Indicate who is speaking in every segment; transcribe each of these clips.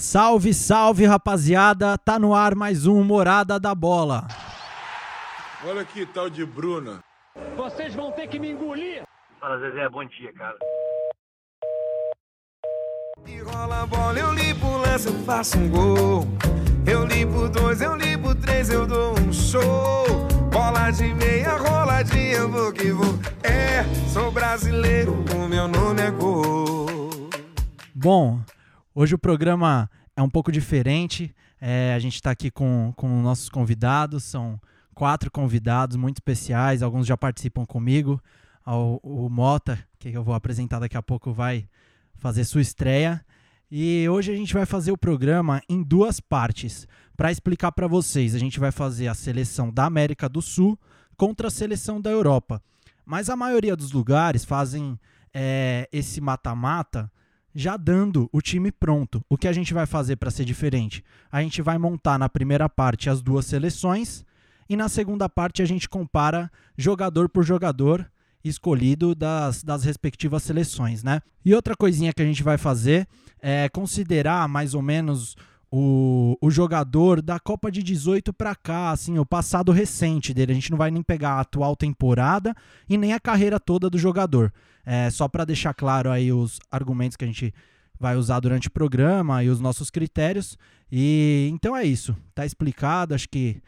Speaker 1: Salve, salve, rapaziada! Tá no ar mais um Morada da Bola.
Speaker 2: Olha aqui, tal de Bruna.
Speaker 3: Vocês vão ter que me engolir.
Speaker 4: Fala, Zezé, bom dia, cara.
Speaker 5: E rola a bola, eu limpo o lance, eu faço um gol. Eu limpo dois, eu limpo três, eu dou um show. Bola de meia, roladinha, eu vou que vou. É, sou brasileiro, o meu nome é gol.
Speaker 1: Bom, hoje o programa é um pouco diferente. É, a gente está aqui com, com nossos convidados, são quatro convidados muito especiais, alguns já participam comigo. O, o Mota, que eu vou apresentar daqui a pouco, vai fazer sua estreia. E hoje a gente vai fazer o programa em duas partes. Para explicar para vocês, a gente vai fazer a seleção da América do Sul contra a seleção da Europa. Mas a maioria dos lugares fazem é, esse mata-mata já dando o time pronto. O que a gente vai fazer para ser diferente? A gente vai montar na primeira parte as duas seleções e na segunda parte a gente compara jogador por jogador escolhido das, das respectivas seleções, né? E outra coisinha que a gente vai fazer é considerar mais ou menos o, o jogador da Copa de 18 para cá, assim, o passado recente dele. A gente não vai nem pegar a atual temporada e nem a carreira toda do jogador. É, só para deixar claro aí os argumentos que a gente vai usar durante o programa e os nossos critérios. E então é isso. Tá explicado, acho que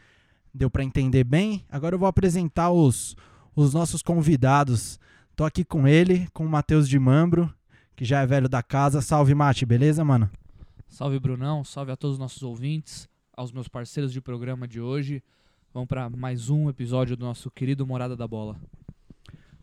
Speaker 1: deu para entender bem. Agora eu vou apresentar os, os nossos convidados. Tô aqui com ele, com o Matheus de Mambro, que já é velho da casa. Salve, Mate, beleza, mano?
Speaker 6: Salve, Brunão. Salve a todos os nossos ouvintes, aos meus parceiros de programa de hoje. Vamos para mais um episódio do nosso querido Morada da Bola.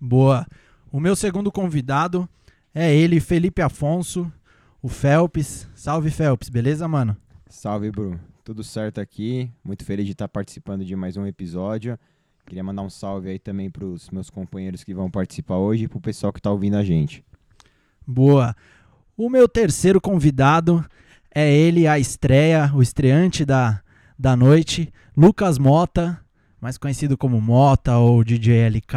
Speaker 1: Boa. O meu segundo convidado é ele, Felipe Afonso, o Felps. Salve, Felps, beleza, mano?
Speaker 7: Salve, Bruno. Tudo certo aqui. Muito feliz de estar participando de mais um episódio. Queria mandar um salve aí também para os meus companheiros que vão participar hoje e para o pessoal que está ouvindo a gente.
Speaker 1: Boa. O meu terceiro convidado é ele, a estreia, o estreante da, da noite, Lucas Mota, mais conhecido como Mota ou DJ LK.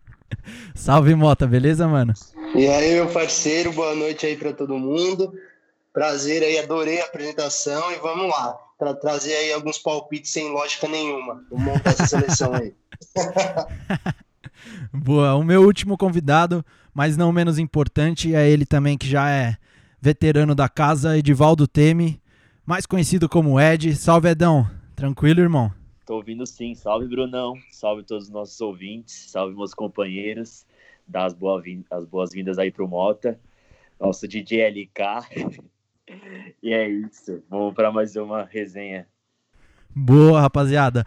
Speaker 1: Salve, Mota, beleza, mano?
Speaker 8: E aí, meu parceiro, boa noite aí para todo mundo. Prazer aí, adorei a apresentação e vamos lá, para trazer aí alguns palpites sem lógica nenhuma. Vamos montar essa seleção aí.
Speaker 1: Boa, o meu último convidado, mas não menos importante, é ele também que já é veterano da casa, Edivaldo Teme, mais conhecido como Ed. Salve, Edão. Tranquilo, irmão?
Speaker 4: Tô ouvindo sim. Salve, Brunão. Salve todos os nossos ouvintes. Salve, meus companheiros. Dá as boas-vindas aí pro Mota. Nosso DJ LK. e é isso. Vamos para mais uma resenha.
Speaker 1: Boa, rapaziada.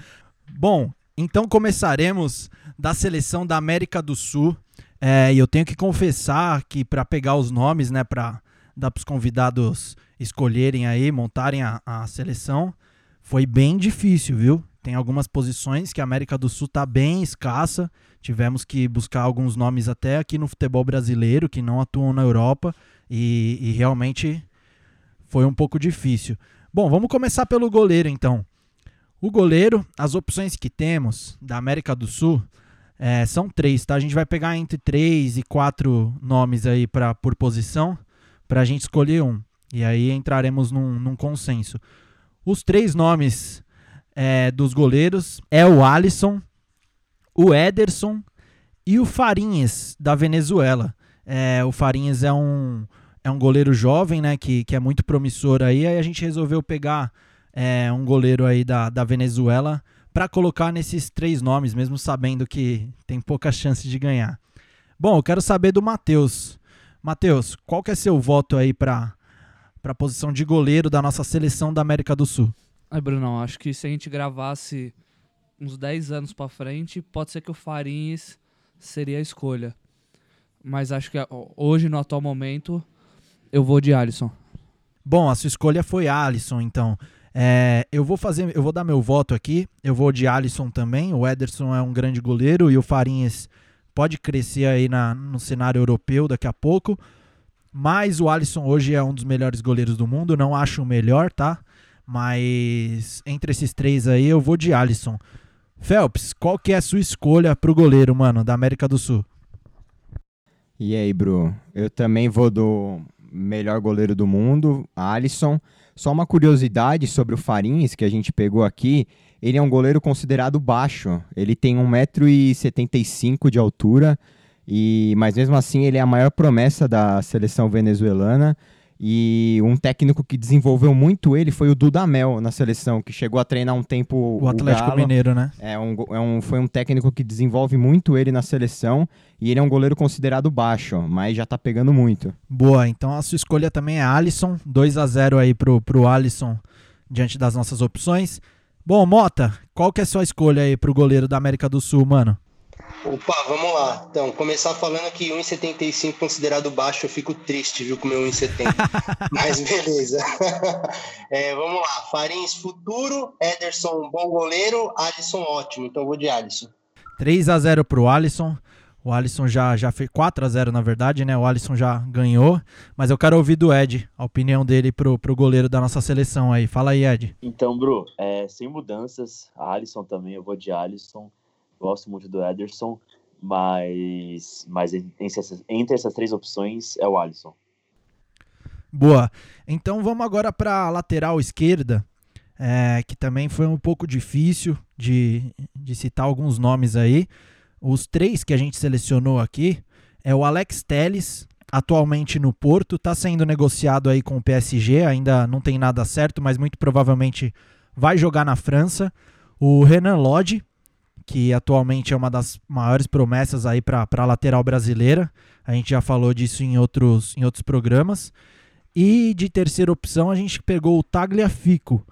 Speaker 1: Bom, então começaremos da seleção da América do Sul. É, e eu tenho que confessar que para pegar os nomes, né, para dar para os convidados escolherem aí, montarem a, a seleção, foi bem difícil, viu? Tem algumas posições que a América do Sul tá bem escassa. Tivemos que buscar alguns nomes até aqui no futebol brasileiro que não atuam na Europa e, e realmente foi um pouco difícil. Bom, vamos começar pelo goleiro então. O goleiro, as opções que temos da América do Sul é, são três, tá? A gente vai pegar entre três e quatro nomes aí pra, por posição para a gente escolher um. E aí entraremos num, num consenso. Os três nomes é, dos goleiros é o Alisson, o Ederson e o Farinhas, da Venezuela. É, o Farinhas é um, é um goleiro jovem, né, que, que é muito promissor aí. Aí a gente resolveu pegar é, um goleiro aí da, da Venezuela para colocar nesses três nomes, mesmo sabendo que tem pouca chance de ganhar. Bom, eu quero saber do Matheus. Matheus, qual que é seu voto aí para a posição de goleiro da nossa seleção da América do Sul?
Speaker 6: Ai, Brunão, acho que se a gente gravasse uns 10 anos para frente, pode ser que o Farinhas seria a escolha. Mas acho que hoje, no atual momento, eu vou de Alisson.
Speaker 1: Bom, a sua escolha foi Alisson, então. É, eu vou fazer, eu vou dar meu voto aqui. Eu vou de Alisson também. O Ederson é um grande goleiro e o Farinhas pode crescer aí na, no cenário europeu daqui a pouco. Mas o Alisson hoje é um dos melhores goleiros do mundo. Não acho o melhor, tá? Mas entre esses três aí eu vou de Alisson. Phelps, qual que é a sua escolha pro goleiro, mano, da América do Sul?
Speaker 7: E aí, Bru? Eu também vou do melhor goleiro do mundo, Alisson. Só uma curiosidade sobre o Farins, que a gente pegou aqui, ele é um goleiro considerado baixo. Ele tem 1,75m de altura, e mas mesmo assim ele é a maior promessa da seleção venezuelana. E um técnico que desenvolveu muito ele foi o Dudamel na seleção, que chegou a treinar um tempo
Speaker 1: O Atlético
Speaker 7: Galo.
Speaker 1: Mineiro, né?
Speaker 7: É um, é um- foi um técnico que desenvolve muito ele na seleção e ele é um goleiro considerado baixo, mas já tá pegando muito.
Speaker 1: Boa, então a sua escolha também é Alisson. 2 a 0 aí pro, pro Alisson diante das nossas opções. Bom, Mota, qual que é a sua escolha aí pro goleiro da América do Sul, mano?
Speaker 8: Opa, vamos lá. Então, começar falando que 1,75 considerado baixo, eu fico triste, viu, com o meu 1,70. Mas beleza. É, vamos lá. Farins, futuro. Ederson, bom goleiro. Alisson, ótimo. Então, vou de Alisson.
Speaker 1: 3 a 0 pro Alisson. O Alisson já, já fez 4 a 0 na verdade, né? O Alisson já ganhou. Mas eu quero ouvir do Ed, a opinião dele pro, pro goleiro da nossa seleção aí. Fala aí, Ed.
Speaker 4: Então, Bru, é, sem mudanças, a Alisson também, eu vou de Alisson. Gosto muito do Ederson, mas, mas entre, essas, entre essas três opções é o Alisson.
Speaker 1: Boa. Então vamos agora para lateral esquerda, é, que também foi um pouco difícil de, de citar alguns nomes aí. Os três que a gente selecionou aqui é o Alex Telles, atualmente no Porto, está sendo negociado aí com o PSG, ainda não tem nada certo, mas muito provavelmente vai jogar na França. O Renan Lodge, que atualmente é uma das maiores promessas aí para a lateral brasileira. A gente já falou disso em outros, em outros programas. E de terceira opção a gente pegou o Tagliafico,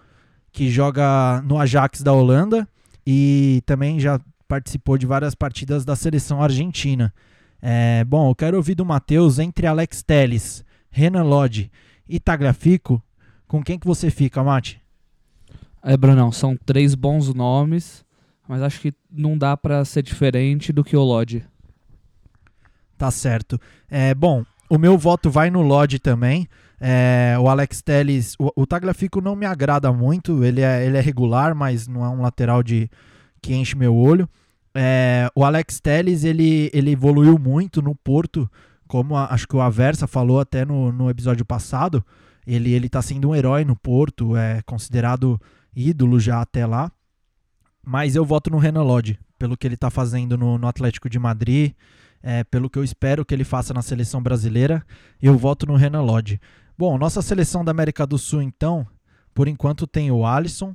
Speaker 1: que joga no Ajax da Holanda e também já participou de várias partidas da seleção argentina. É, bom, eu quero ouvir do Matheus entre Alex Telles, Renan Lodge e Tagliafico. Com quem que você fica, Mate?
Speaker 6: É, Brunão, são três bons nomes, mas acho que não dá pra ser diferente do que o Lodge.
Speaker 1: Tá certo. É, bom, o meu voto vai no Lodge também. É, o Alex Telles, o, o Tagliafico não me agrada muito, ele é, ele é regular, mas não é um lateral de que enche meu olho. É, o Alex Telles, ele, ele evoluiu muito no Porto, como a- acho que o Aversa falou até no, no episódio passado. Ele, ele tá sendo um herói no Porto, é considerado ídolo já até lá. Mas eu voto no Renan Lodge, pelo que ele tá fazendo no, no Atlético de Madrid, é, pelo que eu espero que ele faça na seleção brasileira, eu voto no Renan Lodge. Bom, nossa seleção da América do Sul, então, por enquanto tem o Alisson,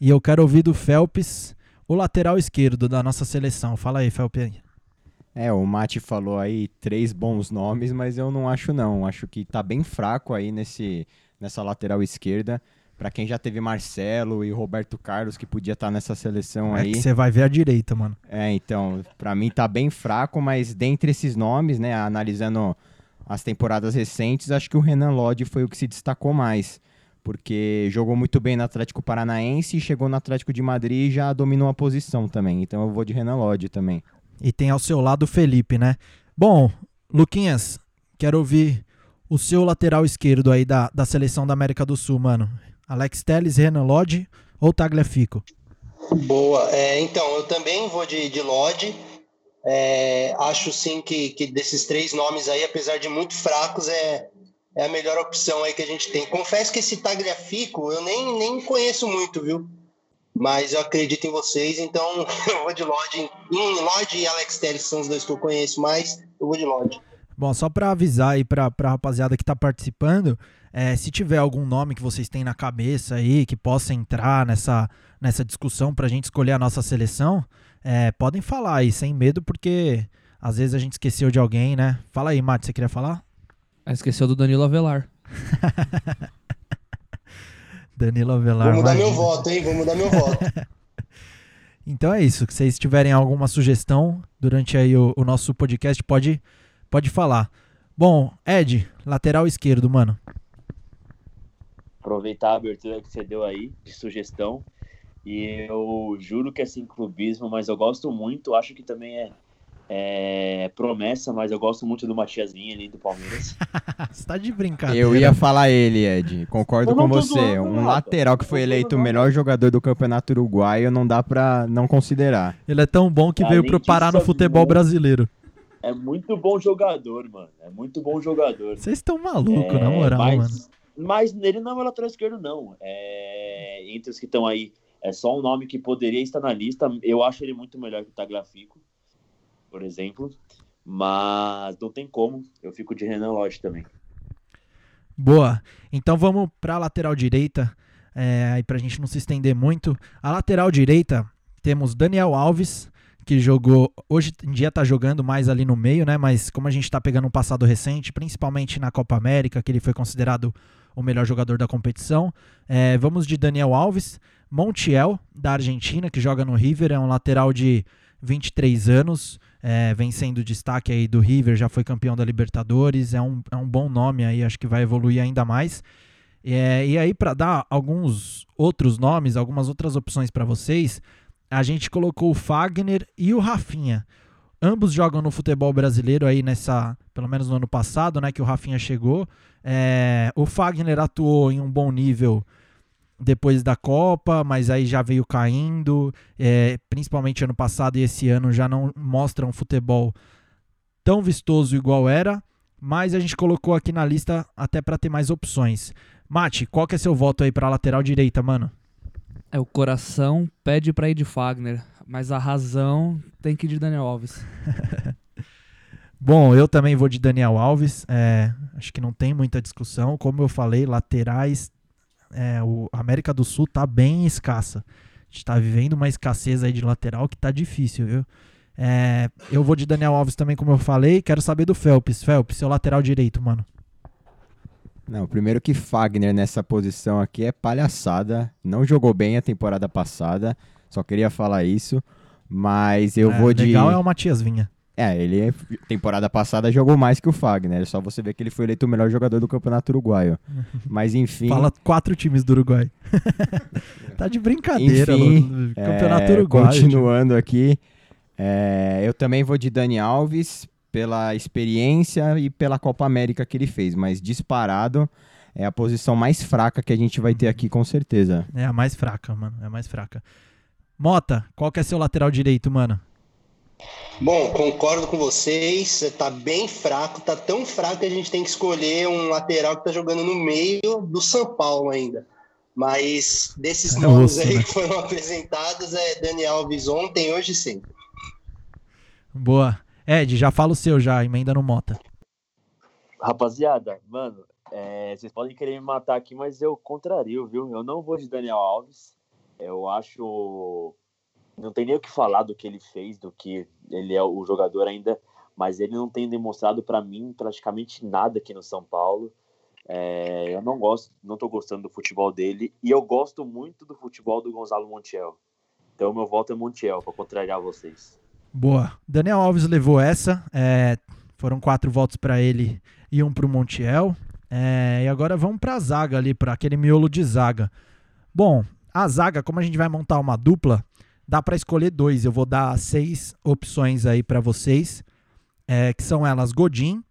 Speaker 1: e eu quero ouvir do Phelps, o lateral esquerdo da nossa seleção. Fala aí, Phelps.
Speaker 7: É, o Mati falou aí três bons nomes, mas eu não acho não. Acho que tá bem fraco aí nesse, nessa lateral esquerda. Pra quem já teve Marcelo e Roberto Carlos, que podia estar nessa seleção
Speaker 1: É
Speaker 7: aí.
Speaker 1: você vai ver a direita, mano.
Speaker 7: É, então, pra mim tá bem fraco, mas dentre esses nomes, né, analisando as temporadas recentes, acho que o Renan Lodge foi o que se destacou mais. Porque jogou muito bem no Atlético Paranaense e chegou no Atlético de Madrid e já dominou a posição também. Então eu vou de Renan Lodge também.
Speaker 1: E tem ao seu lado o Felipe, né? Bom, Luquinhas, quero ouvir o seu lateral esquerdo aí da, da seleção da América do Sul, mano. Alex Telles, Renan Lodge ou Tagliafico?
Speaker 8: Boa. É, então, eu também vou de, de Lodge. É, acho sim que, que desses três nomes aí, apesar de muito fracos, é, é a melhor opção aí que a gente tem. Confesso que esse Tagliafico eu nem, nem conheço muito, viu? Mas eu acredito em vocês, então eu vou de Lodge. Em Lodge e Alex Telles são os dois que eu conheço mais, eu vou de Lodge.
Speaker 1: Bom, só pra avisar aí pra, pra rapaziada que tá participando, é, se tiver algum nome que vocês têm na cabeça aí, que possa entrar nessa, nessa discussão pra gente escolher a nossa seleção, é, podem falar aí, sem medo, porque às vezes a gente esqueceu de alguém, né? Fala aí, Mate, você queria falar?
Speaker 6: Ah, esqueceu do Danilo Avelar.
Speaker 1: Danilo Avelar.
Speaker 8: Vou mudar meu
Speaker 1: imagina.
Speaker 8: voto, hein? Vou mudar meu voto.
Speaker 1: Então é isso. Se vocês tiverem alguma sugestão durante aí o, o nosso podcast, pode, pode falar. Bom, Ed, lateral esquerdo, mano.
Speaker 4: Aproveitar a abertura que você deu aí de sugestão. E eu juro que é sem clubismo, mas eu gosto muito. Acho que também é, é promessa, mas eu gosto muito do Matias Vinha ali do Palmeiras.
Speaker 1: Você tá de brincadeira.
Speaker 7: Eu ia falar ele, Ed. Concordo com você. Um
Speaker 4: Rafa.
Speaker 7: lateral que foi eleito o melhor jogador do Campeonato Uruguaio não dá pra não considerar.
Speaker 1: Ele é tão bom que
Speaker 4: Além
Speaker 1: veio pro parar no
Speaker 4: disso,
Speaker 1: futebol
Speaker 4: é
Speaker 1: brasileiro.
Speaker 4: é muito bom jogador, mano. É muito bom jogador.
Speaker 1: Vocês estão malucos,
Speaker 4: É,
Speaker 1: na moral,
Speaker 4: mas,
Speaker 1: mano.
Speaker 4: Mas ele não é o lateral esquerdo, não. É, entre os que estão aí, é só um nome que poderia estar na lista. Eu acho ele muito melhor que o Tagliafico, por exemplo. Mas não tem como. Eu fico de Renan Lodge também.
Speaker 1: Boa. Então vamos para a lateral direita, é, aí pra gente não se estender muito. A lateral direita temos Daniel Alves, que jogou, hoje em dia tá jogando mais ali no meio, né? Mas como a gente tá pegando um passado recente, principalmente na Copa América, que ele foi considerado o melhor jogador da competição, é, vamos de Daniel Alves, Montiel, da Argentina, que joga no River, é um lateral de 23 anos, é, vem sendo destaque aí do River, já foi campeão da Libertadores, é um, é um bom nome aí, acho que vai evoluir ainda mais. É, e aí, para dar alguns outros nomes, algumas outras opções para vocês, a gente colocou o Fagner e o Rafinha. Ambos jogam no futebol brasileiro aí nessa, pelo menos no ano passado, né, que o Rafinha chegou. É, o Fagner atuou em um bom nível depois da Copa, mas aí já veio caindo, é, principalmente ano passado e esse ano já não mostra um futebol tão vistoso igual era, mas a gente colocou aqui na lista até para ter mais opções. Mate, qual que é seu voto aí para lateral direita, mano?
Speaker 6: É, o coração pede pra ir de Fagner, mas a razão tem que ir de Daniel Alves.
Speaker 1: Bom, eu também vou de Daniel Alves. é, acho que não tem muita discussão. Como eu falei, laterais, é, o a América do Sul tá bem escassa. A gente tá vivendo uma escassez aí de lateral que tá difícil, viu? É, eu vou de Daniel Alves também, como eu falei. Quero saber do Phelps. Phelps, seu lateral direito, mano.
Speaker 7: Não, primeiro que Fagner nessa posição aqui é palhaçada. Não jogou bem a temporada passada. Só queria falar isso. Mas eu
Speaker 1: É,
Speaker 7: vou de.
Speaker 1: Legal é o Matias Vinha.
Speaker 7: É, ele temporada passada jogou mais que o Fagner. É só você ver que ele foi eleito o melhor jogador do Campeonato Uruguaio. Mas enfim.
Speaker 1: Fala quatro times do Uruguai. tá de brincadeira,
Speaker 7: Enfim,
Speaker 1: Lu- Campeonato
Speaker 7: É,
Speaker 1: Uruguaio. tipo.
Speaker 7: Continuando aqui, é, eu também vou de Dani Alves pela experiência e pela Copa América que ele fez, mas disparado é a posição mais fraca que a gente vai ter aqui com certeza.
Speaker 1: É a mais fraca, mano. É a mais fraca. Mota, qual que é seu lateral direito, mano?
Speaker 8: Bom, concordo com vocês. Você Tá bem fraco, tá tão fraco que a gente tem que escolher um lateral que tá jogando no meio do São Paulo ainda. Mas desses
Speaker 1: É
Speaker 8: nomes
Speaker 1: osso,
Speaker 8: aí
Speaker 1: né?
Speaker 8: que foram apresentados é Daniel Alves ontem, hoje sim.
Speaker 1: Boa. Ed, já fala o seu já, emenda no Mota.
Speaker 4: Rapaziada, mano, é, vocês podem querer me matar aqui, mas eu contrario, viu? Eu não vou de Daniel Alves. Eu acho. Não tem nem o que falar do que ele fez, do que ele é o jogador ainda, mas ele não tem demonstrado pra mim praticamente nada aqui no São Paulo. É, eu não gosto, não tô gostando do futebol dele e eu gosto muito do futebol do Gonzalo Montiel. Então meu voto é Montiel para contrariar vocês.
Speaker 1: Boa. Daniel Alves levou essa. é, foram quatro votos pra ele e um pro Montiel. É, e agora vamos pra zaga ali, pra aquele miolo de zaga. Bom, a zaga, como a gente vai montar uma dupla, dá pra escolher dois. Eu vou dar seis opções aí pra vocês, é, que são elas Godin,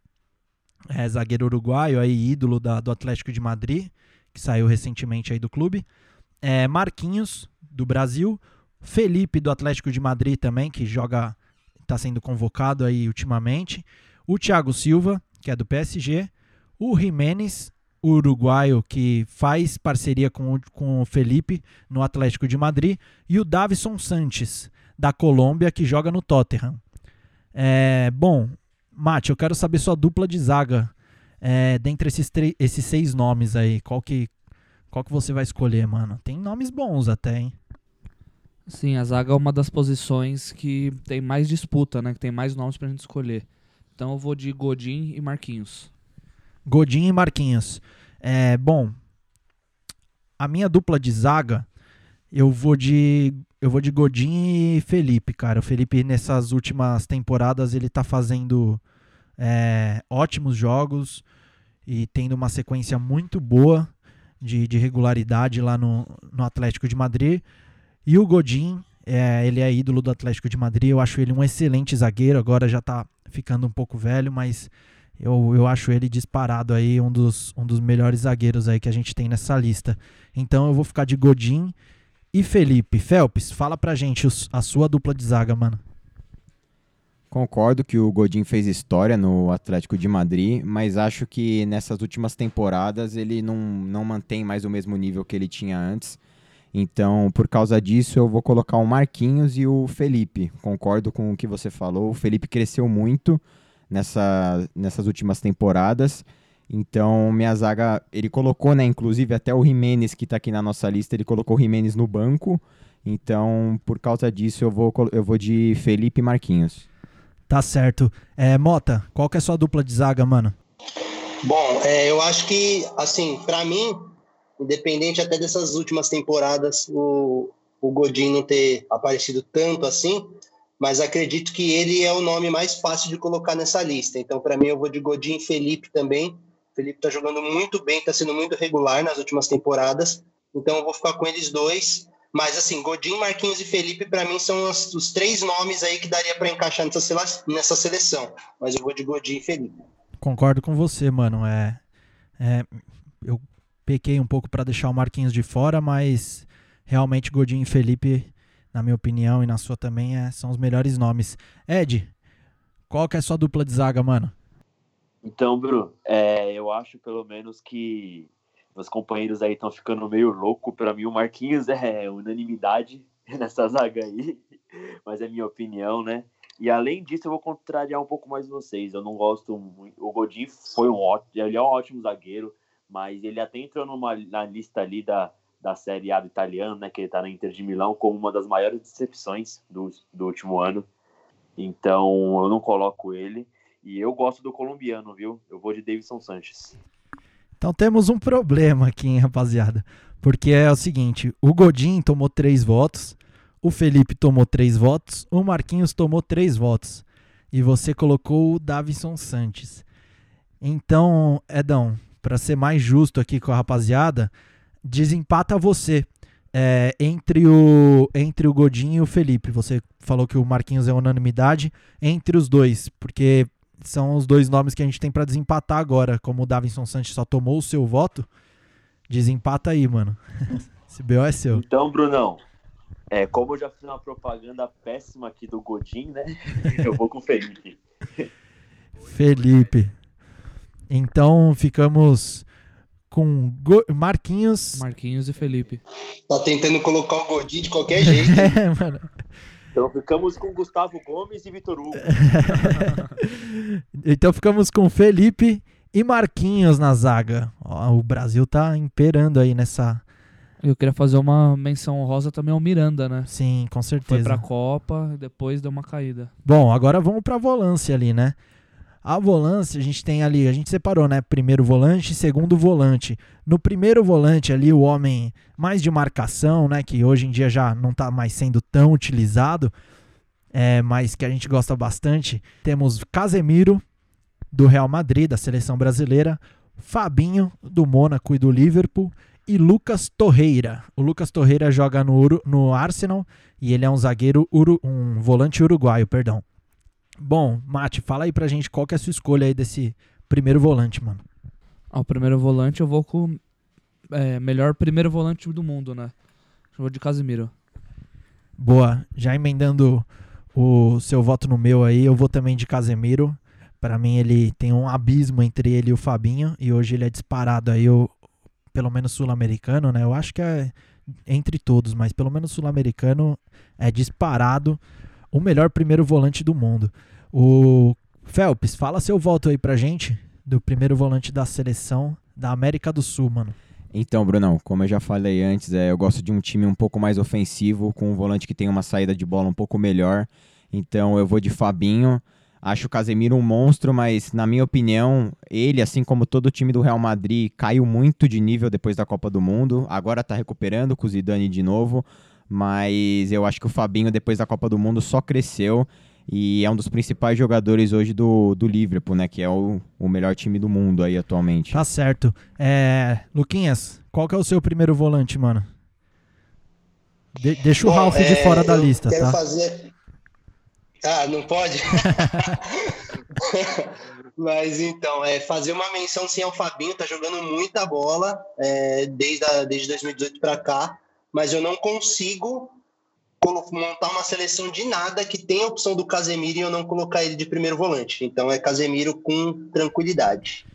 Speaker 1: é, zagueiro uruguaio, aí ídolo da- do Atlético de Madrid, que saiu recentemente aí do clube. É, Marquinhos, do Brasil. Felipe, do Atlético de Madrid também, que joga, está sendo convocado aí ultimamente. O Thiago Silva, que é do PSG. O Jiménez, uruguaio, que faz parceria com com o Felipe no Atlético de Madrid. E o Davison Sanches, da Colômbia, que joga no Tottenham. É, bom, Mate, eu quero saber sua dupla de zaga. É, dentre esses, esses seis nomes aí, qual que, qual que você vai escolher, mano? Tem nomes bons até, hein?
Speaker 6: Sim, a zaga é uma das posições que tem mais disputa, né? Que tem mais nomes pra gente escolher. Então eu vou de Godin e Marquinhos.
Speaker 1: Godinho e Marquinhos. É, bom, a minha dupla de zaga, eu vou de eu vou de Godinho e Felipe, cara. O Felipe nessas últimas temporadas ele tá fazendo é, ótimos jogos e tendo uma sequência muito boa de, de regularidade lá no, no Atlético de Madrid. E o Godin, é, ele é ídolo do Atlético de Madrid. Eu acho ele um excelente zagueiro. Agora já tá ficando um pouco velho, mas eu, eu acho ele disparado aí, um dos, um dos melhores zagueiros aí que a gente tem nessa lista. Então eu vou ficar de Godin e Felipe. Phelps, fala pra gente os- a sua dupla de zaga, mano.
Speaker 7: Concordo que o Godin fez história no Atlético de Madrid, mas acho que nessas últimas temporadas ele não, não mantém mais o mesmo nível que ele tinha antes. Então, por causa disso, eu vou colocar o Marquinhos e o Felipe. Concordo com o que você falou. O Felipe cresceu muito nessa, nessas últimas temporadas. Então, minha zaga, ele colocou, né, inclusive até o Jimenez que está aqui na nossa lista, ele colocou o Jimenez no banco. Então, por causa disso, eu vou, eu vou de Felipe Marquinhos.
Speaker 1: Tá certo. É, Mota, qual que é a sua dupla de zaga, mano?
Speaker 8: Bom, é, eu acho que, assim, para mim, independente até dessas últimas temporadas, o, o Godin não ter aparecido tanto assim, mas acredito que ele é o nome mais fácil de colocar nessa lista. Então, para mim, eu vou de Godin Felipe também. O Felipe tá jogando muito bem, tá sendo muito regular nas últimas temporadas. Então, eu vou ficar com eles dois. Mas, assim, Godin, Marquinhos e Felipe, para mim, são os, os, três nomes aí que daria para encaixar nessa, nessa seleção. Mas eu vou de Godin e Felipe.
Speaker 1: Concordo com você, mano. É, é eu pequei um pouco para deixar o Marquinhos de fora, mas realmente Godin e Felipe, na minha opinião e na sua também, é, são os melhores nomes. Ed, qual que é a sua dupla de zaga, mano?
Speaker 4: Então, Bruno, é, eu acho pelo menos que meus companheiros aí estão ficando meio louco. Para mim, o Marquinhos é unanimidade nessa zaga aí, mas é minha opinião, né? E além disso, eu vou contrariar um pouco mais vocês. Eu não gosto muito. O Godin foi um ótimo, ele é um ótimo zagueiro, mas ele até entrou numa, na lista ali da, da Série A do italiano, né? Que ele tá na Inter de Milão como uma das maiores decepções do, do último ano. Então eu não coloco ele. E eu gosto do colombiano, viu? Eu vou de Davidson Sanches.
Speaker 1: Então temos um problema aqui, hein, rapaziada. Porque é o seguinte: o Godin tomou três votos, o Felipe tomou três votos, o Marquinhos tomou três votos. E você colocou o Davison Sanches. Então, Edão, para ser mais justo aqui com a rapaziada, desempata você. É, entre, o, entre o Godin e o Felipe. Você falou que o Marquinhos é unanimidade entre os dois, porque são os dois nomes que a gente tem para desempatar agora. Como o Davinson Santos só tomou o seu voto, desempata aí, mano. Esse BO é seu.
Speaker 4: Então, Brunão, é, como eu já fiz uma propaganda péssima aqui do Godin, né? Eu vou com o Felipe.
Speaker 1: Felipe. Então ficamos com Go Marquinhos.
Speaker 6: Marquinhos e Felipe.
Speaker 8: Tá tentando colocar o Godin de qualquer jeito.
Speaker 1: é, mano.
Speaker 4: Então ficamos com Gustavo Gomes e Vitor Hugo.
Speaker 1: então ficamos com Felipe e Marquinhos na zaga. Ó, o Brasil tá imperando aí nessa.
Speaker 6: Eu queria fazer uma menção honrosa também ao Miranda, né?
Speaker 1: Sim, com certeza.
Speaker 6: Foi pra Copa e depois deu uma caída.
Speaker 1: Bom, agora vamos pra volância ali, né? A volância, a gente tem ali, a gente separou, né? Primeiro volante e segundo volante. No primeiro volante ali, o homem mais de marcação, né? Que hoje em dia já não está mais sendo tão utilizado, é, mas que a gente gosta bastante. Temos Casemiro, do Real Madrid, da seleção brasileira. Fabinho, do Mônaco e do Liverpool. E Lucas Torreira. O Lucas Torreira joga no, no Arsenal e ele é um zagueiro, um volante uruguaio, perdão. Bom, Mate, fala aí pra gente qual que é a sua escolha aí desse primeiro volante, mano.
Speaker 6: Ah, o primeiro volante eu vou com é, melhor primeiro volante do mundo, né? Eu vou de Casimiro.
Speaker 1: Boa, já emendando o seu voto no meu aí, eu vou também de Casemiro. Para mim ele tem um abismo entre ele e o Fabinho e hoje ele é disparado aí o pelo menos sul-americano, né? Eu acho que é entre todos, mas pelo menos sul-americano é disparado o melhor primeiro volante do mundo. O Phelps, fala seu voto aí pra gente do primeiro volante da seleção da América do Sul, mano.
Speaker 7: Então, Brunão, como eu já falei antes, é, eu gosto de um time um pouco mais ofensivo, com um volante que tem uma saída de bola um pouco melhor. Então eu vou de Fabinho. Acho o Casemiro um monstro, mas na minha opinião, ele, assim como todo o time do Real Madrid, caiu muito de nível depois da Copa do Mundo. Agora tá recuperando com o Zidane de novo mas eu acho que o Fabinho, depois da Copa do Mundo, só cresceu e é um dos principais jogadores hoje do, do Liverpool, né? Que é o, o melhor time do mundo aí atualmente.
Speaker 1: Tá certo. É, Luquinhas, qual que é o seu primeiro volante, mano? De, deixa o Bom, Ralph é, de fora da lista,
Speaker 8: quero
Speaker 1: tá?
Speaker 8: Fazer... Ah, não pode? Mas então, é fazer uma menção sim ao Fabinho, tá jogando muita bola é, desde, a, desde 2018 para cá mas eu não consigo montar uma seleção de nada que tem a opção do Casemiro e eu não colocar ele de primeiro volante. Então é Casemiro com tranquilidade.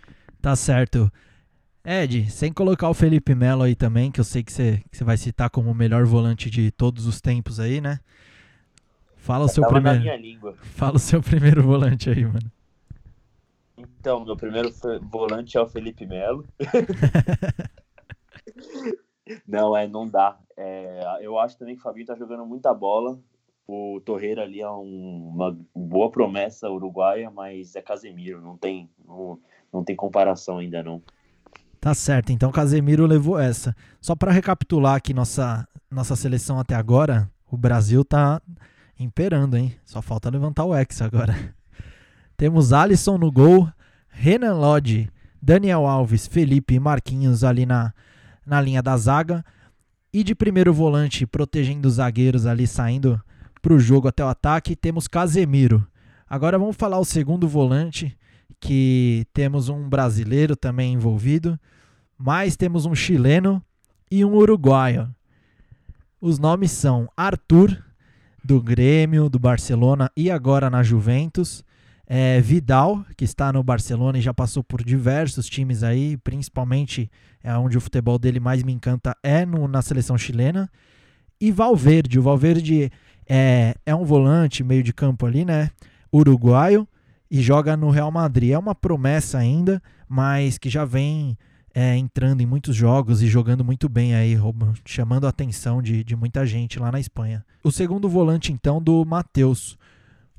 Speaker 1: Tá certo. Ed, sem colocar o Felipe Melo aí também, que eu sei que você, que você vai citar como o melhor volante de todos os tempos aí, né? Fala o seu primeiro.
Speaker 4: minha língua.
Speaker 1: Fala o seu primeiro volante aí, mano.
Speaker 4: Então, meu primeiro volante é o Felipe Melo. não, é, não dá. É, eu acho também que o Fabinho tá jogando muita bola. O Torreira ali é um- uma boa promessa uruguaia, mas é Casemiro, não tem, não, não tem comparação ainda não.
Speaker 1: Tá certo, então Casemiro levou essa. Só pra recapitular aqui nossa, nossa seleção até agora, o Brasil tá imperando, hein? Só falta levantar o X agora. Temos Alisson no gol, Renan Lodge, Daniel Alves, Felipe e Marquinhos ali na, na linha da zaga. E de primeiro volante, protegendo os zagueiros ali, saindo pro jogo até o ataque, temos Casemiro. Agora vamos falar o segundo volante, que temos um brasileiro também envolvido, mas temos um chileno e um uruguaio. Os nomes são Arthur, do Grêmio, do Barcelona e agora na Juventus. É, Vidal, que está no Barcelona e já passou por diversos times aí, principalmente é onde o futebol dele mais me encanta é no, na seleção chilena. E Valverde, o Valverde é, é um volante meio de campo ali, né? Uruguaio e joga no Real Madrid. É uma promessa ainda, mas que já vem é, entrando em muitos jogos e jogando muito bem aí, chamando a atenção de, de muita gente lá na Espanha. O segundo volante, então, do Matheus.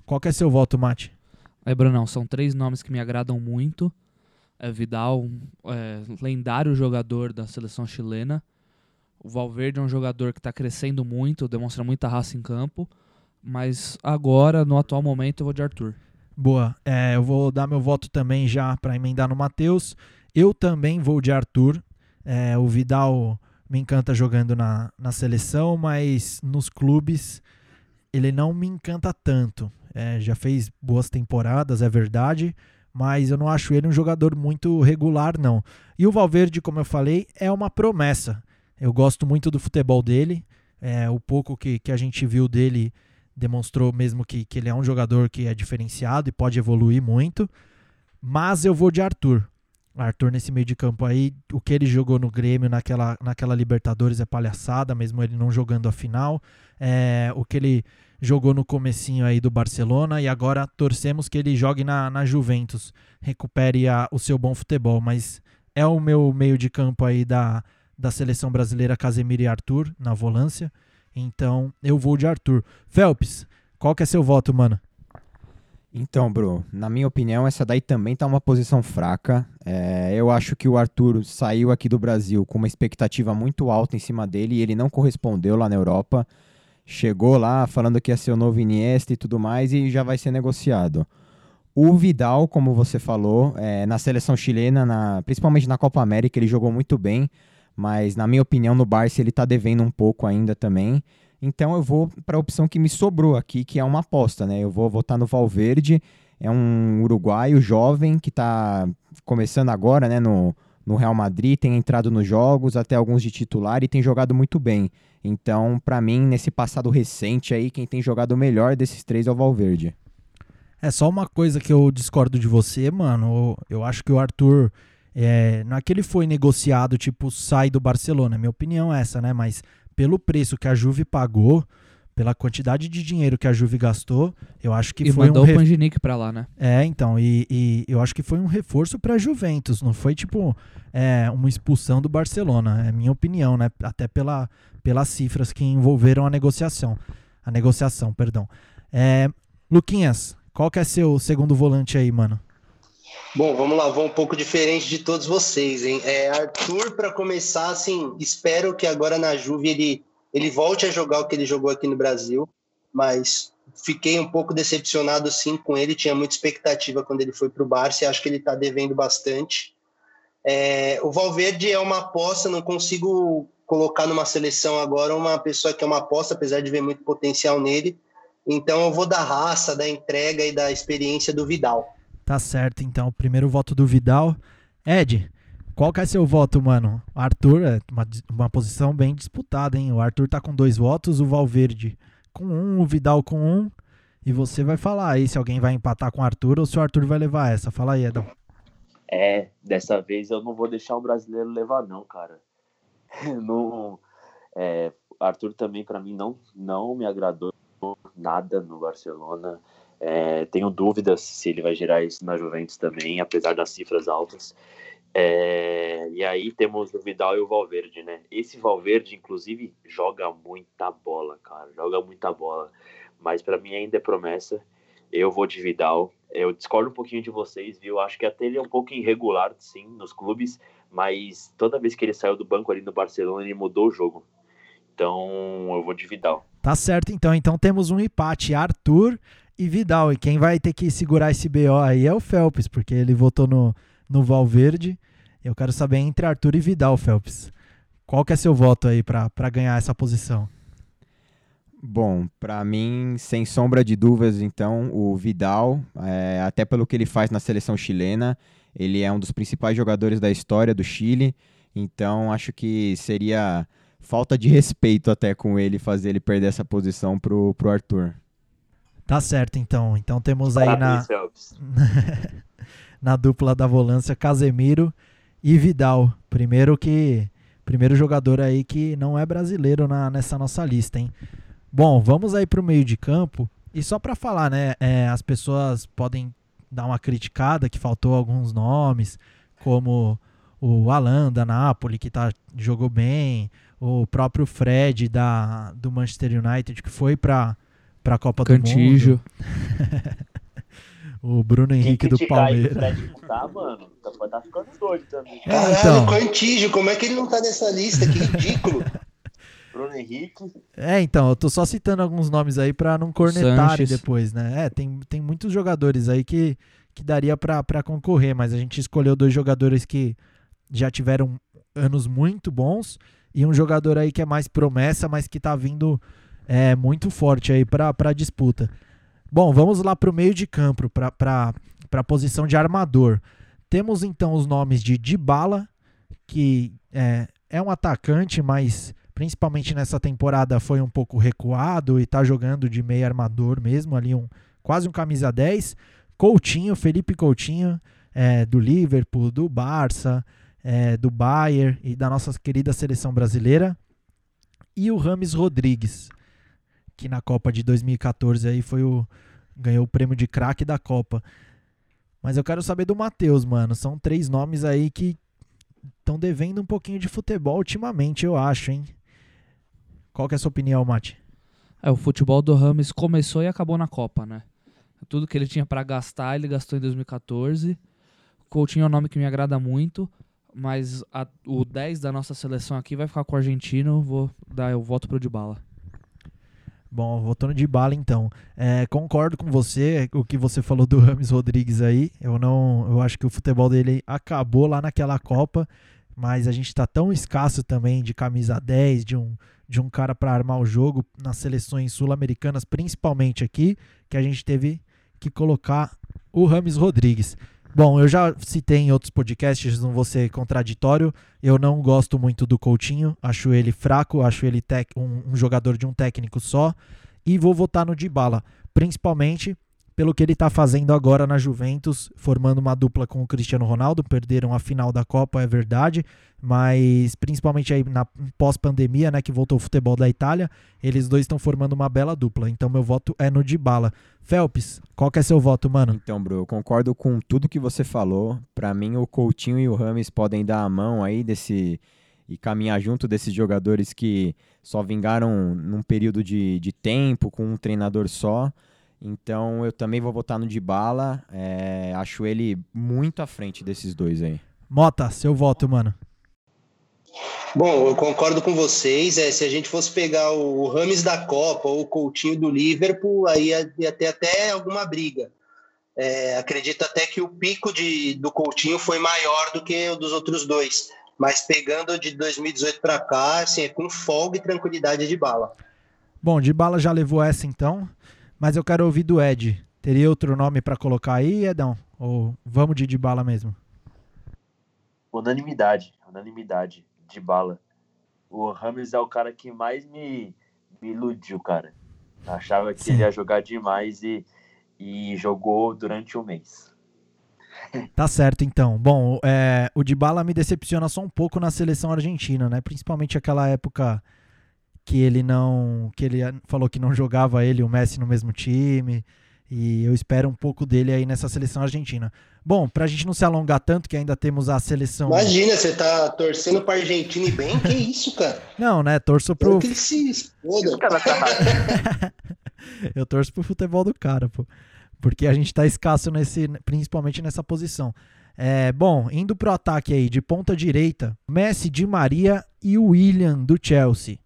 Speaker 1: Qual que é seu voto, Mate?
Speaker 6: Aí, Brunão, são três nomes que me agradam muito. É Vidal, é, lendário jogador da seleção chilena. O Valverde é um jogador que está crescendo muito, demonstra muita raça em campo. Mas agora, no atual momento, eu vou de Arthur.
Speaker 1: Boa. É, eu vou dar meu voto também já para emendar no Matheus. Eu também vou de Arthur. É, o Vidal me encanta jogando na, na seleção, mas nos clubes ele não me encanta tanto. É, já fez boas temporadas, é verdade, mas eu não acho ele um jogador muito regular, não. E o Valverde, como eu falei, é uma promessa. Eu gosto muito do futebol dele. É, o pouco que, que a gente viu dele demonstrou mesmo que, que ele é um jogador que é diferenciado e pode evoluir muito. Mas eu vou de Arthur. Arthur nesse meio de campo aí, o que ele jogou no Grêmio naquela, naquela Libertadores é palhaçada, mesmo ele não jogando a final. É, o que ele jogou no comecinho aí do Barcelona e agora torcemos que ele jogue na, na Juventus, recupere a- o seu bom futebol, mas é o meu meio de campo aí da, da seleção brasileira Casemiro e Arthur na volância. Então eu vou de Arthur. Phelps, qual que é seu voto, mano?
Speaker 7: Então, Bro, na minha opinião, essa daí também tá uma posição fraca. É, eu acho que o Arthur saiu aqui do Brasil com uma expectativa muito alta em cima dele e ele não correspondeu lá na Europa. Chegou lá falando que ia ser o novo Iniesta e tudo mais e já vai ser negociado. O Vidal, como você falou, é, na seleção chilena, na- principalmente na Copa América, ele jogou muito bem, mas na minha opinião no Barça ele tá devendo um pouco ainda também. Então eu vou para a opção que me sobrou aqui, que é uma aposta, né? Eu vou votar no Valverde, é um uruguaio jovem que está começando agora, né, no, no Real Madrid, tem entrado nos jogos, até alguns de titular e tem jogado muito bem. Então, para mim, nesse passado recente aí, quem tem jogado melhor desses três é o Valverde.
Speaker 1: É só uma coisa que eu discordo de você, mano. Eu acho que o Arthur. É, não é que ele foi negociado, tipo, sai do Barcelona. Minha opinião é essa, né? Mas pelo preço que a Juve pagou, pela quantidade de dinheiro que a Juve gastou, eu acho que
Speaker 6: e
Speaker 1: foi
Speaker 6: mandou
Speaker 1: um.
Speaker 6: o
Speaker 1: re-
Speaker 6: Panginic pra lá, né?
Speaker 1: É, então, e, e eu acho que foi um reforço para a Juventus, não foi tipo é, uma expulsão do Barcelona, é minha opinião, né? Até pela, pelas cifras que envolveram a negociação. A negociação, perdão. É, Luquinhas, qual que é seu segundo volante aí, mano?
Speaker 8: Bom, vamos lá, vou um pouco diferente de todos vocês, hein? É, Arthur, para começar, assim, espero que agora na Juve ele, ele volte a jogar o que ele jogou aqui no Brasil, mas fiquei um pouco decepcionado, sim, com ele, tinha muita expectativa quando ele foi para o Barça e acho que ele está devendo bastante. É, o Valverde é uma aposta, não consigo colocar numa seleção agora uma pessoa que é uma aposta, apesar de ver muito potencial nele, então eu vou da raça, da entrega e da experiência do Vidal.
Speaker 1: Tá certo, então, primeiro voto do Vidal. Ed, qual que é seu voto, mano? Arthur é uma, uma posição bem disputada, hein? O Arthur tá com dois votos, o Valverde com um, o Vidal com um. E você vai falar aí se alguém vai empatar com o Arthur ou se o Arthur vai levar essa. Fala aí, Edão.
Speaker 4: É, dessa vez eu não vou deixar o brasileiro levar, não, cara. não, é, Arthur também, para mim, não, não me agradou nada no Barcelona. É, tenho dúvidas se ele vai gerar isso na Juventus também, apesar das cifras altas. É, e aí temos o Vidal e o Valverde, né? Esse Valverde, inclusive, joga muita bola, cara. Joga muita bola. Mas para mim ainda é promessa. Eu vou de Vidal. Eu discordo um pouquinho de vocês, viu? Acho que até ele é um pouco irregular, sim, nos clubes. Mas toda vez que ele saiu do banco ali no Barcelona, ele mudou o jogo. Então eu vou de Vidal.
Speaker 1: Tá certo, então. Então temos um empate. Arthur e Vidal. E quem vai ter que segurar esse BO aí é o Phelps, porque ele votou no, no Valverde. Eu quero saber entre Arthur e Vidal, Phelps. Qual que é seu voto aí para ganhar essa posição?
Speaker 7: Bom, para mim, sem sombra de dúvidas, então, o Vidal, é, até pelo que ele faz na seleção chilena, ele é um dos principais jogadores da história do Chile, então acho que seria falta de respeito até com ele fazer ele perder essa posição pro, pro Arthur.
Speaker 1: Tá certo, então. Então temos aí na, na dupla da volância Casemiro e Vidal. Primeiro que primeiro jogador aí que não é brasileiro na, nessa nossa lista, hein? Bom, vamos aí para o meio de campo. E só para falar, né? É, as pessoas podem dar uma criticada que faltou alguns nomes, como o Alan da Napoli, que tá, jogou bem, o próprio Fred da, do Manchester United, que foi para a Copa
Speaker 6: Cantijo.
Speaker 1: do Mundo. o Bruno Henrique do Palmeiras.
Speaker 4: Aí, o Fred tá, mano. Tá, tá ficando doido também.
Speaker 8: Caralho, então... Cantijo, como é que ele não tá nessa lista? Que ridículo.
Speaker 4: Bruno Henrique.
Speaker 1: É, então, eu tô só citando alguns nomes aí para não cornetarem depois, né? É, tem, tem muitos jogadores aí que, que daria para concorrer, mas a gente escolheu dois jogadores que já tiveram anos muito bons e um jogador aí que é mais promessa, mas que tá vindo é, muito forte aí para disputa. Bom, vamos lá para o meio de campo, para a posição de armador. Temos então os nomes de Dybala, que é, é um atacante, mas principalmente nessa temporada foi um pouco recuado e tá jogando de meio armador mesmo, ali um quase um camisa 10. Coutinho, Felipe Coutinho, é, do Liverpool, do Barça, é, do Bayern e da nossa querida seleção brasileira. E o Rames Rodrigues, que na Copa de 2014 aí foi o ganhou o prêmio de craque da Copa. Mas eu quero saber do Matheus, mano. São três nomes aí que estão devendo um pouquinho de futebol ultimamente, eu acho, hein? Qual que é a sua opinião, Mate?
Speaker 6: É, o futebol do Rames começou e acabou na Copa, né? Tudo que ele tinha para gastar, ele gastou em 2014. Coutinho é um nome que me agrada muito, mas a, o 10 da nossa seleção aqui vai ficar com o argentino. Vou dar o voto pro Dybala.
Speaker 1: Bom, voltando de bala então. É, concordo com você, o que você falou do Rames Rodrigues aí. Eu não, eu acho que o futebol dele acabou lá naquela Copa, mas a gente está tão escasso também de camisa 10, de um de um cara para armar o jogo nas seleções sul-americanas, principalmente aqui, que a gente teve que colocar o Rames Rodrigues. Bom, eu já citei em outros podcasts, não vou ser contraditório. Eu não gosto muito do Coutinho, acho ele fraco, acho ele um, um jogador de um técnico só. E vou votar no Dybala, principalmente pelo que ele está fazendo agora na Juventus, formando uma dupla com o Cristiano Ronaldo. Perderam a final da Copa, é verdade, mas principalmente aí na pós-pandemia, né, que voltou o futebol da Itália, eles dois estão formando uma bela dupla. Então meu voto é no Dybala. Phelps, qual que é seu voto, mano?
Speaker 7: Então, Bru, eu concordo com tudo que você falou. Para mim, o Coutinho e o Rames podem dar a mão aí desse e caminhar junto desses jogadores que só vingaram num período de, de tempo com um treinador só. Então eu também vou votar no Dybala. É, acho ele muito à frente desses dois aí.
Speaker 1: Mota, seu voto, mano.
Speaker 8: Bom, eu concordo com vocês. É, se a gente fosse pegar o Rames da Copa ou o Coutinho do Liverpool, aí ia, ia ter até alguma briga. É, acredito até que o pico de, do Coutinho foi maior do que o dos outros dois. Mas pegando de 2018 para cá, assim, é com folga e tranquilidade de bala.
Speaker 1: Bom, de bala já levou essa então. Mas eu quero ouvir do Ed. Teria outro nome para colocar aí, Edão? Ou vamos de bala mesmo?
Speaker 4: Unanimidade, unanimidade de bala. O Rames é o cara que mais me, me iludiu, cara. Achava que
Speaker 1: Sim.
Speaker 4: ele ia jogar demais e, e jogou durante um mês.
Speaker 1: Tá certo, então. Bom, é, o Dybala me decepciona só um pouco na seleção argentina, né? Principalmente aquela época que ele não, que ele falou que não jogava ele e o Messi no mesmo time. E eu espero um pouco dele aí nessa seleção argentina. Bom, pra gente não se alongar tanto, que ainda temos a seleção.
Speaker 8: Imagina, você tá torcendo pra Argentina e bem? Que isso, cara?
Speaker 1: Não, né? Torço pro.
Speaker 8: que ele se exploda.
Speaker 1: Eu torço pro futebol do cara, pô. Porque a gente tá escasso nesse, principalmente nessa posição. É, bom, indo pro ataque aí, de ponta direita, Messi, Di Maria e William do Chelsea.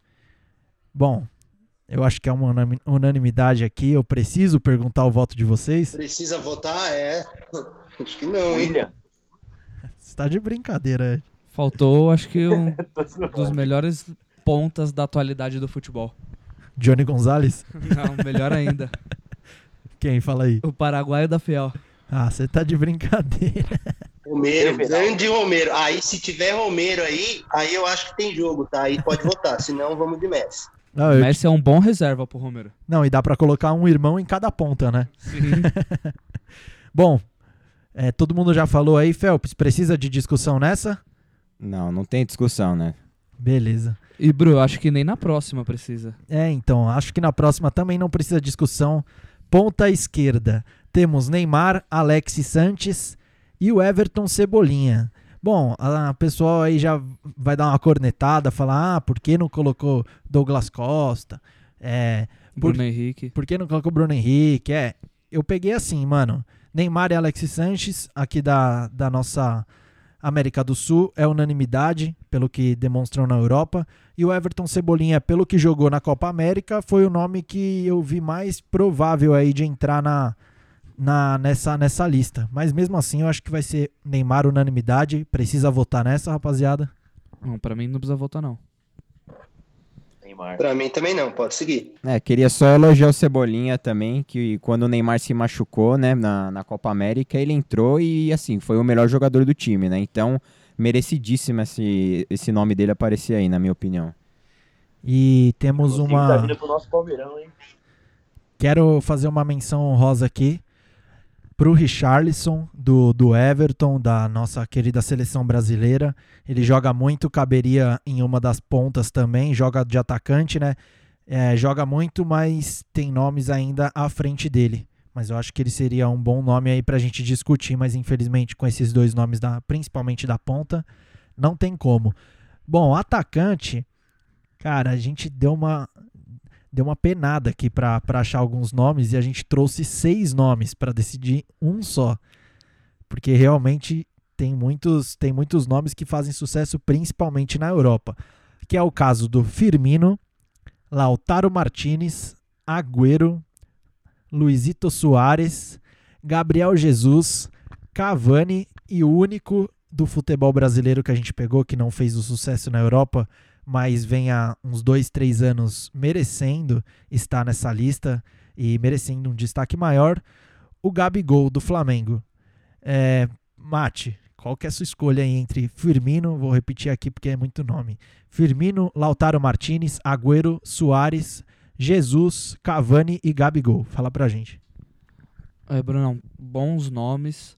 Speaker 1: Bom, eu acho que é uma unanimidade aqui. Eu preciso perguntar o voto de vocês.
Speaker 8: Precisa votar? É. Acho que não, hein?
Speaker 4: William,
Speaker 1: Você tá de brincadeira.
Speaker 6: Faltou, acho que um dos melhores pontas da atualidade do futebol.
Speaker 1: Johnny Gonzalez?
Speaker 6: Não, melhor ainda.
Speaker 1: Quem? Fala aí.
Speaker 6: O paraguaio da Fiel.
Speaker 1: Ah, você tá de brincadeira.
Speaker 8: Romero,
Speaker 4: Everaldo.
Speaker 8: grande Romero. Aí, se tiver Romero aí, aí eu acho que tem jogo, tá? Aí pode votar, senão vamos de Messi.
Speaker 1: Não,
Speaker 6: O Messi é um bom reserva pro Romero.
Speaker 1: não, e dá pra colocar um irmão em cada ponta, né?
Speaker 6: Sim.
Speaker 1: Bom, é, todo mundo já falou aí, Phelps, precisa de discussão nessa?
Speaker 7: Não, não tem discussão, né?
Speaker 1: Beleza.
Speaker 6: E, Bru, acho que nem na próxima precisa.
Speaker 1: É, então, acho que na próxima também não precisa de discussão. Ponta esquerda, temos Neymar, Alexis Sanches e o Everton Cebolinha. Bom, a pessoal aí já vai dar uma cornetada, falar, ah, por que não colocou Douglas Costa? É, Por-
Speaker 6: Bruno Henrique.
Speaker 1: por que não colocou Bruno Henrique? É, eu peguei assim, mano. Neymar e Alexis Sanches, aqui da, da nossa América do Sul, é unanimidade, pelo que demonstram na Europa. E o Everton Cebolinha, pelo que jogou na Copa América, foi o nome que eu vi mais provável aí de entrar na, na, nessa, nessa lista. Mas mesmo assim, eu acho que vai ser Neymar unanimidade. Precisa votar nessa, rapaziada.
Speaker 6: Não, pra mim não precisa votar, não.
Speaker 4: Neymar.
Speaker 8: Pra mim também não, pode seguir.
Speaker 7: É, queria só elogiar o Cebolinha também, que quando o Neymar se machucou, né, na, na Copa América, ele entrou e, assim, foi o melhor jogador do time, né? Então, merecidíssimo esse, esse nome dele aparecer aí, na minha opinião.
Speaker 1: E temos uma.
Speaker 4: Tá vindo pro nosso Palmeirão, hein?
Speaker 1: Quero fazer uma menção honrosa aqui pro Richarlison do, do Everton, da nossa querida seleção brasileira. Ele joga muito, caberia em uma das pontas também, joga de atacante, né? É, joga muito, mas tem nomes ainda à frente dele. Mas eu acho que ele seria um bom nome aí pra gente discutir, mas infelizmente com esses dois nomes, da, principalmente da ponta, não tem como. Bom, atacante, cara, a gente deu uma, deu uma penada aqui pra achar alguns nomes e a gente trouxe seis nomes pra decidir um só. Porque realmente tem muitos, tem muitos nomes que fazem sucesso principalmente na Europa. Que é o caso do Firmino, Lautaro Martinez, Agüero, Luizito Soares, Gabriel Jesus, Cavani e o único do futebol brasileiro que a gente pegou que não fez o sucesso na Europa, mas vem há uns dois, três anos merecendo estar nessa lista e merecendo um destaque maior, o Gabigol do Flamengo. É, Mate, qual que é a sua escolha aí entre Firmino, vou repetir aqui porque é muito nome, Firmino, Lautaro Martinez, Agüero, Soares, Jesus, Cavani e Gabigol. Fala pra gente.
Speaker 6: É, Brunão, bons nomes.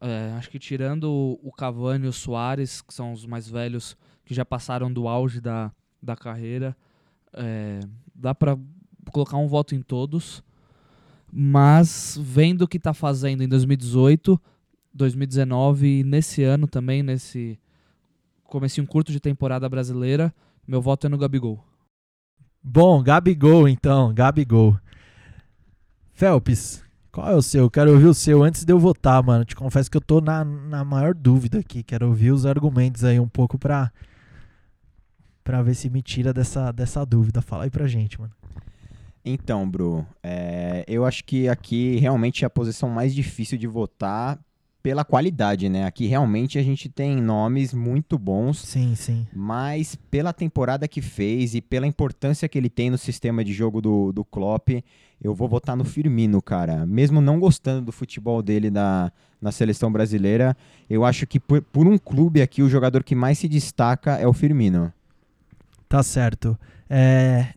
Speaker 6: É, acho que tirando o- Cavani e o Soares, que são os mais velhos, que já passaram do auge da, da carreira, é, dá pra colocar um voto em todos. Mas vendo o que tá fazendo em 2018, 2019 e nesse ano também, nesse comecinho curto de temporada brasileira, meu voto é no Gabigol.
Speaker 1: Bom, Gabigol então, Gabigol. Phelps, qual é o seu? Quero ouvir o seu antes de eu votar, mano. Te confesso que eu tô na, na maior dúvida aqui. Quero ouvir os argumentos aí um pouco pra, pra ver se me tira dessa, dessa dúvida. Fala aí pra gente, mano.
Speaker 7: Então, Bru, é, eu acho que aqui realmente é a posição mais difícil de votar pela qualidade, né? Aqui realmente a gente tem nomes muito bons,
Speaker 1: Sim, sim.
Speaker 7: mas pela temporada que fez e pela importância que ele tem no sistema de jogo do, do Klopp, eu vou votar no Firmino, cara. Mesmo não gostando do futebol dele na, na seleção brasileira, eu acho que por, por um clube aqui, o jogador que mais se destaca é o Firmino.
Speaker 1: Tá certo. É...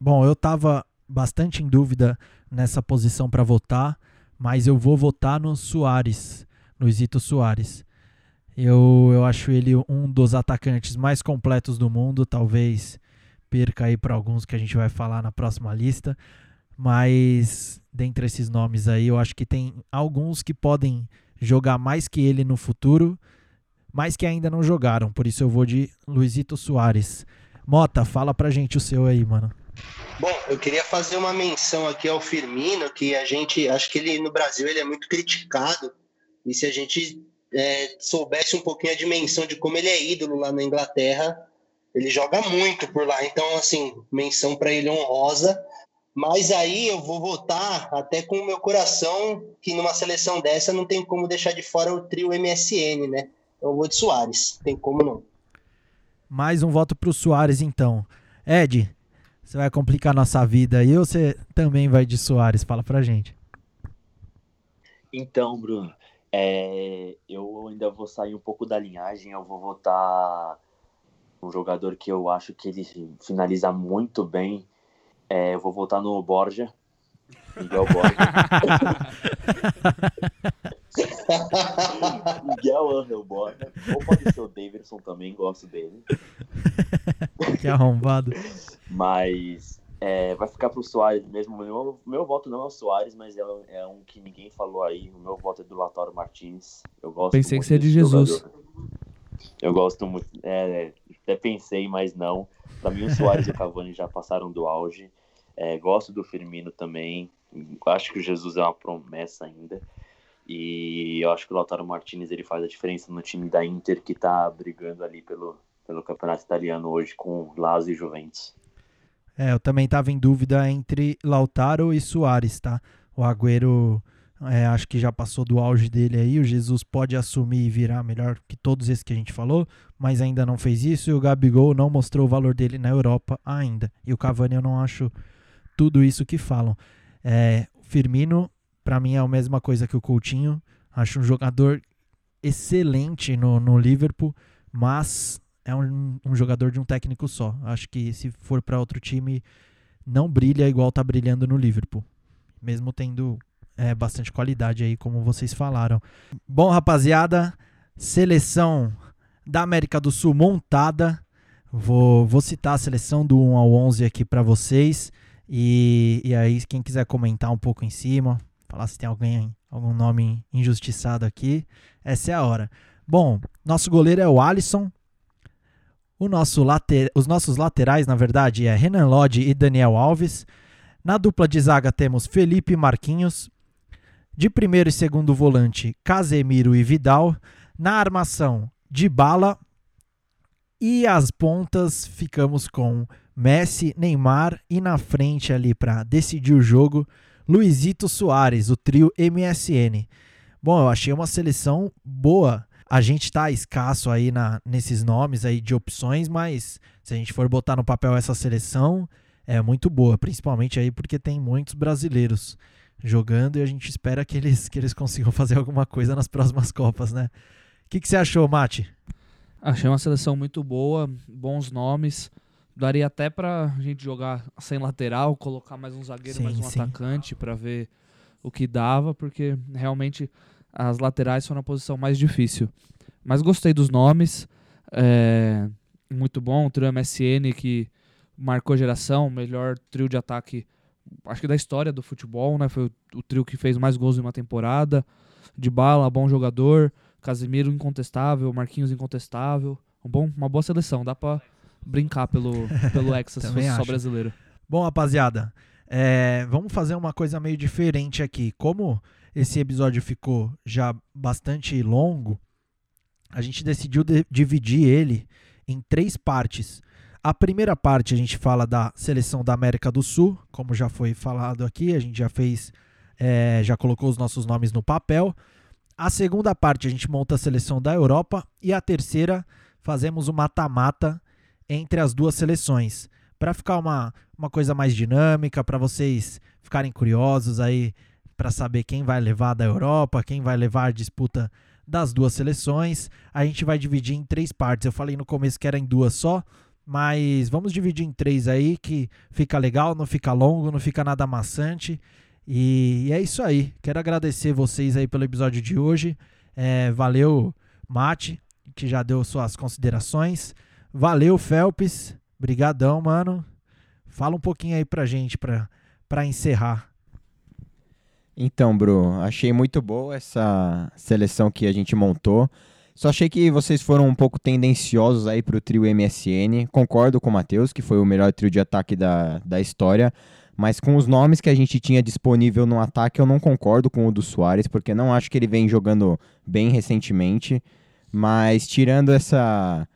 Speaker 1: Bom, eu tava bastante em dúvida nessa posição para votar, mas eu vou votar no Soares, Luizito Soares. Eu, eu acho ele um dos atacantes mais completos do mundo, talvez perca aí para alguns que a gente vai falar na próxima lista, mas dentre esses nomes aí, eu acho que tem alguns que podem jogar mais que ele no futuro, mas que ainda não jogaram, por isso eu vou de Luizito Soares. Mota, fala pra gente o seu aí, mano.
Speaker 8: Bom, eu queria fazer uma menção aqui ao Firmino, que a gente, acho que ele no Brasil ele é muito criticado, e se a gente é, soubesse um pouquinho a dimensão de como ele é ídolo lá na Inglaterra, ele joga muito por lá. Então, assim, menção para ele honrosa. Mas aí eu vou votar até com o meu coração que numa seleção dessa não tem como deixar de fora o trio MSN, né? Então eu vou de Soares, tem como não.
Speaker 1: Mais um voto pro Soares, então. Ed, você vai complicar nossa vida aí ou você também vai de Soares? Fala pra gente.
Speaker 4: Então, Bruno, é, eu ainda vou sair um pouco da linhagem, eu vou votar um jogador que eu acho que ele finaliza muito bem. É, eu vou votar no Borja, Miguel Borja. Miguel Angel Borja. Ou pode ser o Davidson também, gosto dele.
Speaker 1: que arrombado.
Speaker 4: Mas é, vai ficar pro Soares mesmo. Meu, meu voto não é o Soares, mas é, é, um que ninguém falou aí. O meu voto é do Latório Martins. Eu gosto
Speaker 6: Pensei que seria de Jesus. Jogador.
Speaker 4: Eu gosto muito. É, até pensei, mas não. Para mim, o Soares e o Cavani já passaram do auge. É, gosto do Firmino também. Acho que o Jesus é uma promessa ainda. E eu acho que o Lautaro Martinez ele faz a diferença no time da Inter que está brigando ali pelo, pelo campeonato italiano hoje com Lazio e Juventus.
Speaker 1: É, eu também estava em dúvida entre Lautaro e Soares, tá? O Agüero é, acho que já passou do auge dele aí. O Jesus pode assumir e virar melhor que todos esses que a gente falou, mas ainda não fez isso. E o Gabigol não mostrou o valor dele na Europa ainda. E o Cavani eu não acho tudo isso que falam. É, Firmino, para mim, é a mesma coisa que o Coutinho. Acho um jogador excelente no, no Liverpool, mas é um, um jogador de um técnico só. Acho que se for para outro time, não brilha igual tá brilhando no Liverpool. Mesmo tendo é, bastante qualidade aí, como vocês falaram. Bom, rapaziada, seleção da América do Sul montada. Vou, vou citar a seleção do 1 ao 11 aqui para vocês. E, e aí, quem quiser comentar um pouco em cima, falar se tem alguém, algum nome injustiçado aqui, essa é a hora. Bom, nosso goleiro é o Alisson. O nosso later, os nossos laterais, na verdade, é Renan Lodge e Daniel Alves. Na dupla de zaga temos Felipe Marquinhos. De primeiro e segundo volante, Casemiro e Vidal. Na armação, de bala. E as pontas ficamos com Messi, Neymar e na frente ali para decidir o jogo, Luizito Soares, o trio MSN. Bom, eu achei uma seleção boa. A gente tá escasso aí na, nesses nomes aí de opções, mas se a gente for botar no papel essa seleção, é muito boa, principalmente aí porque tem muitos brasileiros jogando e a gente espera que eles, que eles consigam fazer alguma coisa nas próximas Copas, né? O que, que você achou, Mate?
Speaker 6: Achei uma seleção muito boa, bons nomes. Daria até pra gente jogar sem lateral, colocar mais um zagueiro, sim, mais um sim. atacante para ver o que dava, porque realmente as laterais foram a posição mais difícil. Mas gostei dos nomes. É, muito bom. O trio MSN que marcou geração, melhor trio de ataque acho que da história do futebol, né? Foi o, o trio que fez mais gols em uma temporada. De bala, bom jogador. Casimiro incontestável, Marquinhos incontestável. Um bom, uma boa seleção, dá para brincar pelo, pelo Hexa se fosse só brasileiro.
Speaker 1: Bom, rapaziada, é, vamos fazer uma coisa meio diferente aqui. Como esse episódio ficou já bastante longo, a gente decidiu de dividir ele em três partes. A primeira parte a gente fala da seleção da América do Sul, como já foi falado aqui, a gente já fez, é, já colocou os nossos nomes no papel. A segunda parte a gente monta a seleção da Europa e a terceira fazemos o mata-mata entre as duas seleções, para ficar uma, uma coisa mais dinâmica, para vocês ficarem curiosos aí para saber quem vai levar da Europa, quem vai levar a disputa das duas seleções. A gente vai dividir em três partes. Eu falei no começo que era em duas só, mas vamos dividir em três aí, que fica legal, não fica longo, não fica nada maçante. E, é isso aí. Quero agradecer vocês aí pelo episódio de hoje. É, valeu, Mate, que já deu suas considerações. Valeu, Felps. Brigadão, mano. Fala um pouquinho aí pra gente, pra, pra encerrar.
Speaker 7: Então, Bru, achei muito boa essa seleção que a gente montou. Só achei que vocês foram um pouco tendenciosos aí pro trio MSN. Concordo com o Matheus, que foi o melhor trio de ataque da, da história. Mas com os nomes que a gente tinha disponível no ataque, eu não concordo com o do Soares, porque não acho que ele vem jogando bem recentemente. Mas tirando essa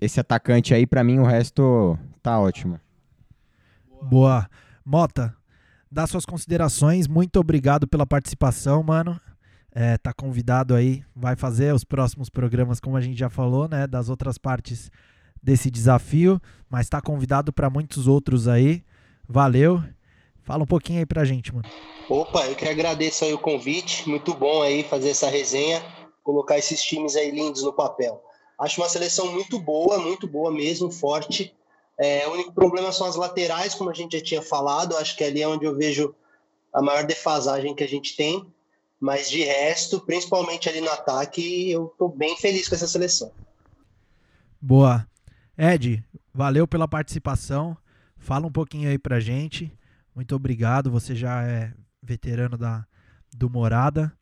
Speaker 7: esse atacante aí, para mim o resto tá ótimo.
Speaker 1: Boa. Mota, dá suas considerações. Muito obrigado pela participação, mano. É, tá convidado aí, vai fazer os próximos programas, como a gente já falou, né? Das outras partes desse desafio, mas tá convidado para muitos outros aí. Valeu. Fala um pouquinho aí pra gente, mano.
Speaker 8: Opa, eu que agradeço aí o convite. Muito bom aí fazer essa resenha, colocar esses times aí lindos no papel. Acho uma seleção muito boa, muito boa mesmo, forte. É, o único problema são as laterais, como a gente já tinha falado. Acho que ali é onde eu vejo a maior defasagem que a gente tem. Mas de resto, principalmente ali no ataque, eu tô bem feliz com essa seleção.
Speaker 1: Boa. Ed, valeu pela participação. Fala um pouquinho aí pra gente. Muito obrigado. Você já é veterano da, do Morada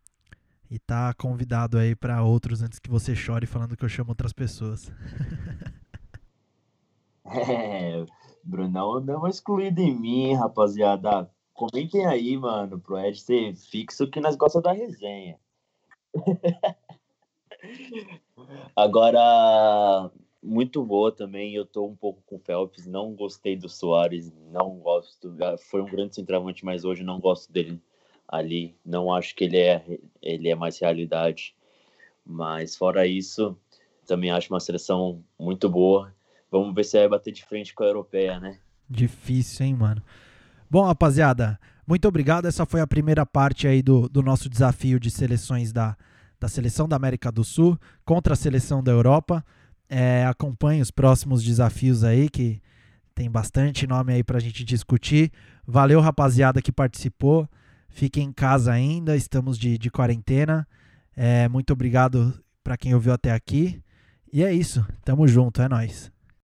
Speaker 1: e tá convidado aí para outros antes que você chore falando que eu chamo outras pessoas.
Speaker 4: É, Brunão deu uma excluída em mim, rapaziada. Comentem aí, mano, pro Ed ser fixo que nós gostamos da resenha. Agora, muito boa também. Eu tô um pouco com o Phelps. Não gostei do Soares. Não gosto. Foi um grande centroavante, mas hoje não gosto dele ali. Não acho que ele é, ele é mais realidade. Mas fora isso, também acho uma seleção muito boa. Vamos ver se vai bater de frente com a europeia, né?
Speaker 1: Difícil, hein, mano? Bom, rapaziada, muito obrigado. Essa foi a primeira parte aí do, do nosso desafio de seleções da, da seleção da América do Sul contra a seleção da Europa. É, acompanhe os próximos desafios aí, que tem bastante nome aí pra gente discutir. Valeu, rapaziada, que participou. Fiquem em casa ainda, estamos de, de quarentena. É, muito obrigado para quem ouviu até aqui. E é isso, tamo junto, é nóis.